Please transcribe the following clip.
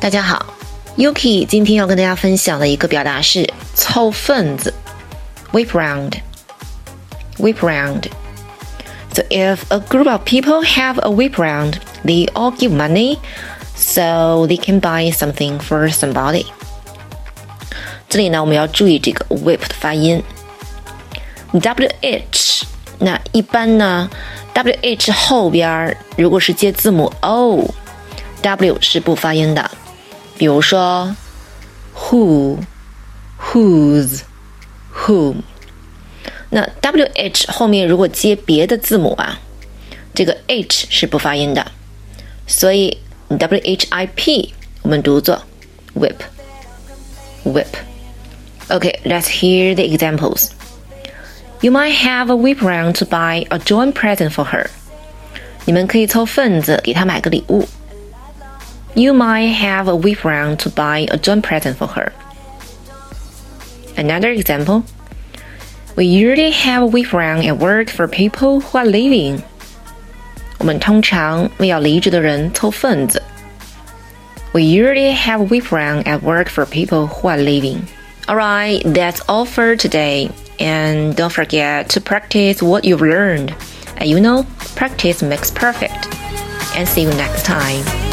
大家好，Yuki 今天要跟大家分享的一个表达是凑份子，whip round，whip round。So if a group of people have a whip round, they all give money so they can buy something for somebody. 这里呢，我们要注意这个 whip 的发音，w h。那一般呢，w h 后边如果是接字母 o，w 是不发音的。 比如说，who、whose、whom。那 w h 后面如果接别的字母啊，这个 h 是不发音的，所以 w h i p 我们读作 whip whip。Okay, let's hear the examples. You might have a whip round to buy a joint present for her. 你们可以凑份子给她买个礼物。 You might have a whip round to buy a joint present for her. Another example. We usually have a whip round at work for people who are leaving. 我们通常为要离职的人凑份子。We usually have a whip round at work for people who are leaving. Alright, that's all for today. And don't forget to practice what you've learned. And you know, practice makes perfect. And see you next time.